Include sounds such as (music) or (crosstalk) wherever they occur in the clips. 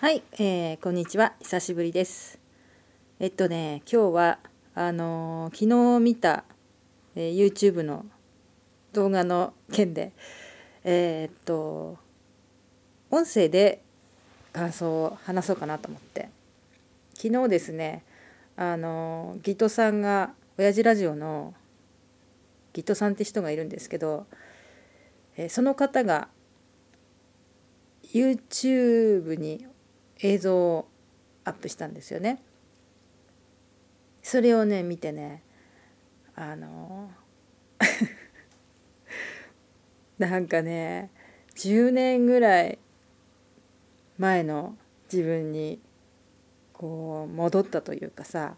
はい、えー、こんにちは。久しぶりです。えっとね今日はあのー、昨日見た、えー、YouTube の動画の件でえー、っと音声で感想を話そうかなと思って。昨日ですねあのギトさんが親父ラジオのギトさんって人がいるんですけど、えー、その方が YouTube に映像をアップしたんですよね。それをね見てねあの (laughs) なんかね10年ぐらい前の自分にこう戻ったというかさ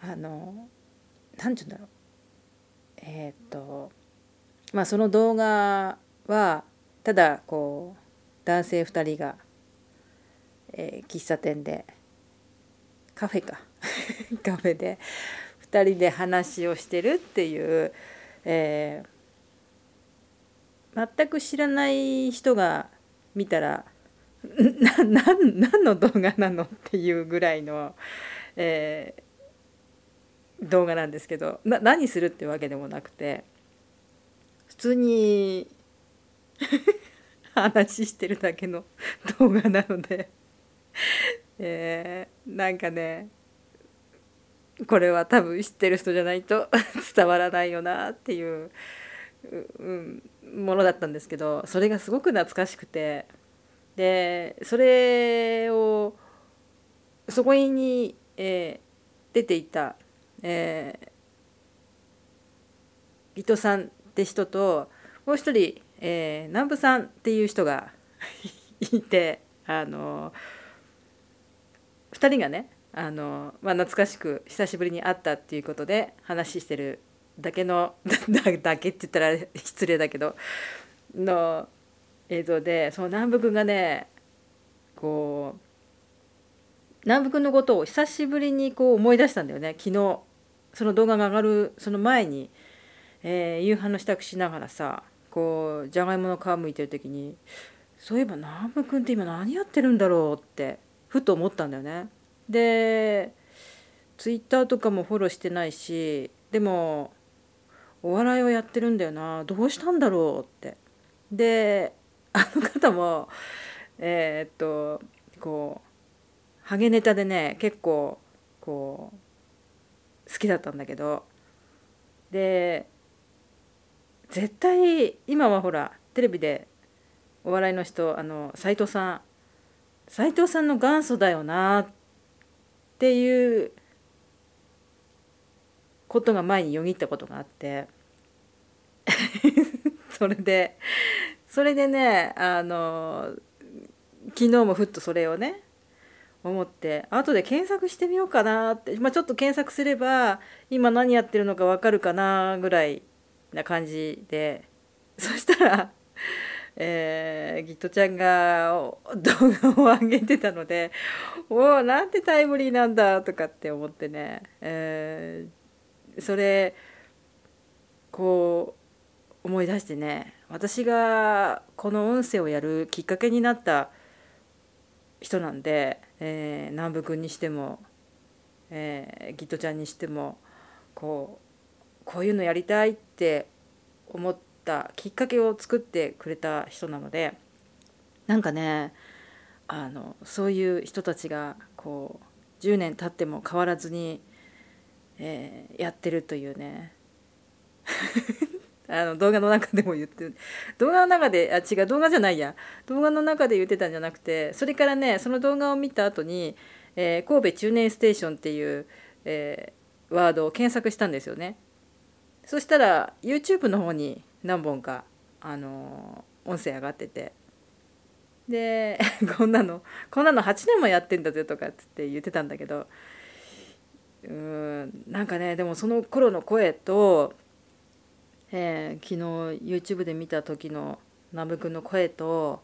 あの何て言うんだろうえー、っとまあその動画はただこう男性2人がえー、喫茶店でカフェか。(laughs) カフェで2人で話をしてるっていう、えー、全く知らない人が見たら (laughs) 何の動画なのっていうぐらいの、えー、動画なんですけどな何するってわけでもなくて普通に (laughs) 話してるだけの動画なので (laughs) えー、なんかねこれは多分知ってる人じゃないと (laughs) 伝わらないよなっていう、うん、ものだったんですけどそれがすごく懐かしくてでそれをそこに、えー、出ていた、えー、伊藤さんって人ともう一人、えー、南部さんっていう人が (laughs) いてあのー2人がねあの、まあ、懐かしく久しぶりに会ったっていうことで話してるだけの (laughs) だけって言ったら失礼だけどの映像でその南部君がねこう南部君のことを久しぶりにこう思い出したんだよね。昨日その動画が上がるその前に、えー、夕飯の支度しながらさこうじゃがいもの皮むいてる時にそういえば南部君って今何やってるんだろうってふと思ったんだよね。でツイッターとかもフォローしてないしでもお笑いをやってるんだよな。どうしたんだろうって。であの方もえー、っとこうハゲネタでね結構こう好きだったんだけど。で絶対今はほらテレビでお笑いの人あの斎藤さん斎藤さんの元祖だよなっていうことが前によぎったことがあって (laughs) それでそれでねあの昨日もふっとそれをね思って後で検索してみようかなって、まあ、ちょっと検索すれば今何やってるのか分かるかなぐらいな感じでそしたらえー、ギットちゃんが動画を上げてたので (laughs) おおなんてタイムリーなんだとかって思ってね、えー、それこう思い出してね私がこの音声をやるきっかけになった人なんで、えー、南部君にしても、えー、ギットちゃんにしてもこうこういうのやりたいって思ってたきっかけを作ってくれた人なのでなんかねあのそういう人たちがこう10年経っても変わらずに、えー、やってるというね。(laughs) あの動画の中でも言ってる動画の中であ違う動画じゃないや。動画の中で言ってたんじゃなくてそれからねその動画を見た後に、えー、神戸中年ステーションっていう、えー、ワードを検索したんですよね。そしたら YouTube の方に何本かあの音声上がっててで (laughs) こんなのこんなの8年もやってんだぜとかっつって言ってたんだけどうんなんかねでもその頃の声と、えー、昨日 YouTube で見た時の南部君の声と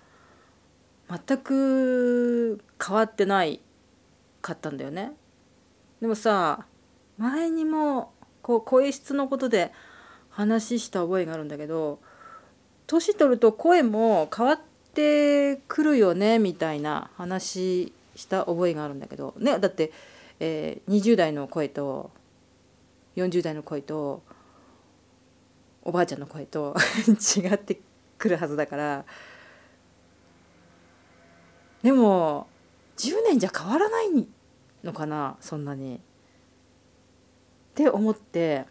全く変わってないかったんだよね。でもさ前にもこう声質のことで話した覚えがあるんだけど年取ると声も変わってくるよねみたいな話した覚えがあるんだけどねだって、えー、20代の声と40代の声とおばあちゃんの声と (laughs) 違ってくるはずだからでも10年じゃ変わらないのかなそんなに。って思って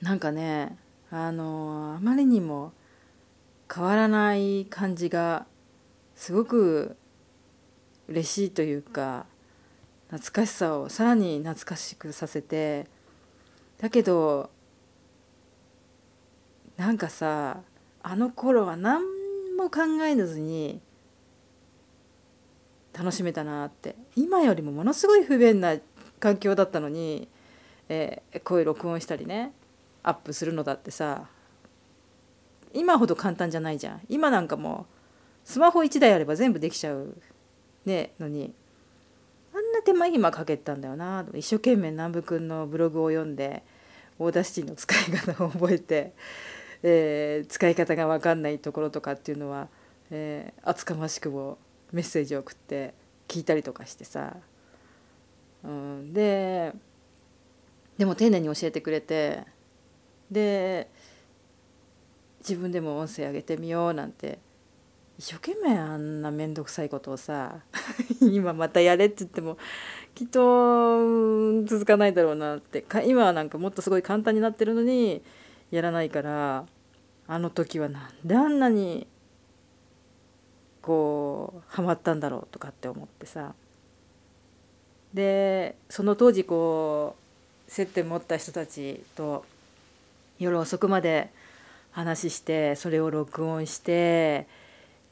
なんかねあのあまりにも変わらない感じがすごく嬉しいというか懐かしさをさらに懐かしくさせてだけどなんかさあの頃は何も考えずに楽しめたなって。今よりもものすごい不便な環境だったのに、えー、声録音したりね。アップするのだってさ今ほど簡単じゃないじゃん。今なんかもうスマホ1台あれば全部できちゃうねのに。あんな手間暇かけたんだよな。一生懸命南部くんのブログを読んで Audacity の使い方を覚えて、えー、使い方が分かんないところとかっていうのは、えー、厚かましくもメッセージを送って聞いたりとかしてさ、うん、ででも丁寧に教えてくれてで自分でも音声上げてみようなんて一生懸命あんな面倒くさいことをさ (laughs) 今またやれって言ってもきっと続かないだろうなって。今はなんかもっとすごい簡単になってるのにやらないからあの時はなんであんなにこうハマったんだろうとかって思ってさ。でその当時こう接点持った人たちと夜遅くまで話してそれを録音して、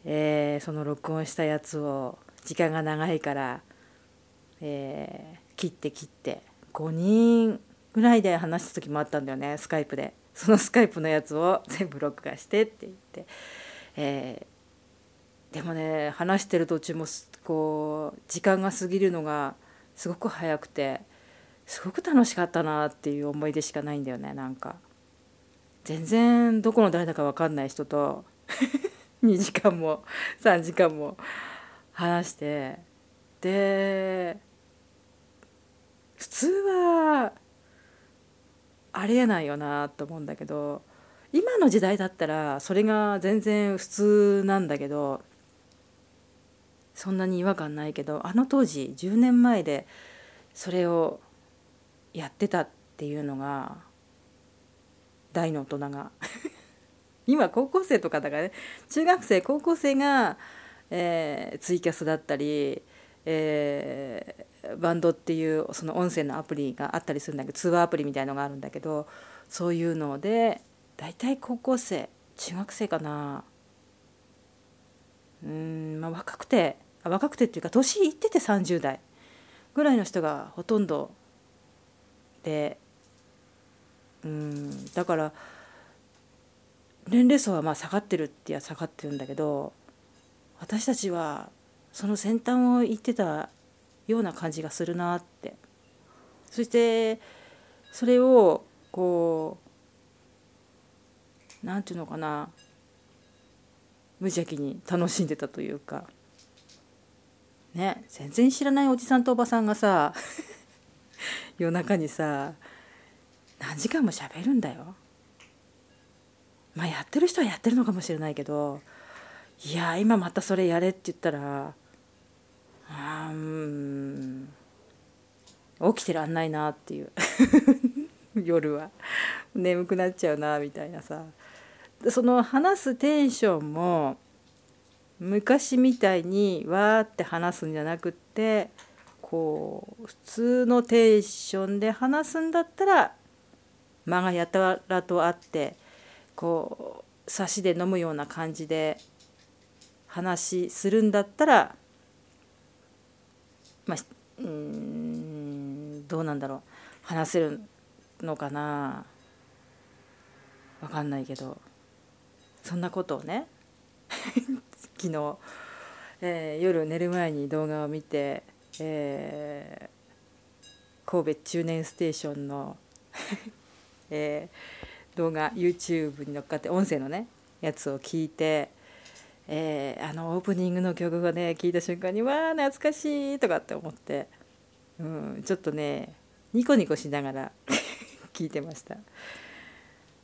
えー、その録音したやつを時間が長いから、えー、切って切って5人ぐらいで話した時もあったんだよねスカイプでそのスカイプのやつを (laughs) 全部録画してって言って、えー、でもね話してる途中もこう時間が過ぎるのがすごく早くてすごく楽しかったなっていう思い出しかないんだよねなんか。全然どこの誰だか分かんない人と (laughs) 2時間も3時間も話してで普通はありえないよなと思うんだけど今の時代だったらそれが全然普通なんだけどそんなに違和感ないけどあの当時10年前でそれをやってたっていうのが大の大人が。(laughs) 今高校生とかだからね。中学生高校生が、えー、ツイキャスだったり、えー、バンドっていうその音声のアプリがあったりするんだけど通話アプリみたいのがあるんだけどそういうので大体高校生中学生かな。うんまあ若くて若くてっていうか年いってて30代ぐらいの人がほとんどでうん。だから年齢層はまあ下がってるっていや下がってるんだけど私たちはその先端を行ってたような感じがするなって。そしてそれをこう何て言うのかな。無邪気に楽しんでたというか。ね。全然知らないおじさんとおばさんがさ (laughs) 夜中にさ何時間も喋るんだよ。まあやってる人はやってるのかもしれないけどいや今またそれやれって言ったらあうん起きてらんないなっていう。(laughs) 夜は。眠くなっちゃうなみたいなさ。その話すテンションも昔みたいにわーって話すんじゃなくってこう普通のテンションで話すんだったら間がやたらとあってこう差しで飲むような感じで話するんだったらまあうんどうなんだろう。話せるのかな。分かんないけど。そんなことをね (laughs) 昨日、えー、夜寝る前に動画を見て、えー、神戸中年ステーションの (laughs) えー、動画 YouTube に乗っかって音声のねやつを聞いて、えー、あのオープニングの曲がね聴いた瞬間にわあ懐かしいとかって思って、うん、ちょっとねニコニコしながら (laughs) 聞いてました、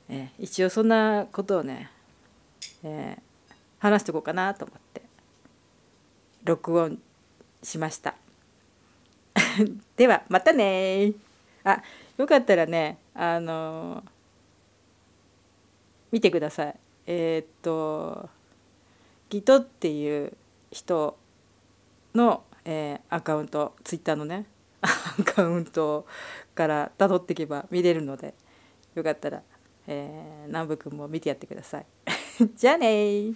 えー、一応そんなことをね、えー、話しておこうかなと思って録音しました。(laughs) ではまたねあよかったらねあの見てくださいえー、っとギトっていう人の、えー、アカウントツイッターのね (laughs) アカウントからたどっていけば見れるのでよかったら、えー、南部くんも見てやってください。(laughs) じゃあね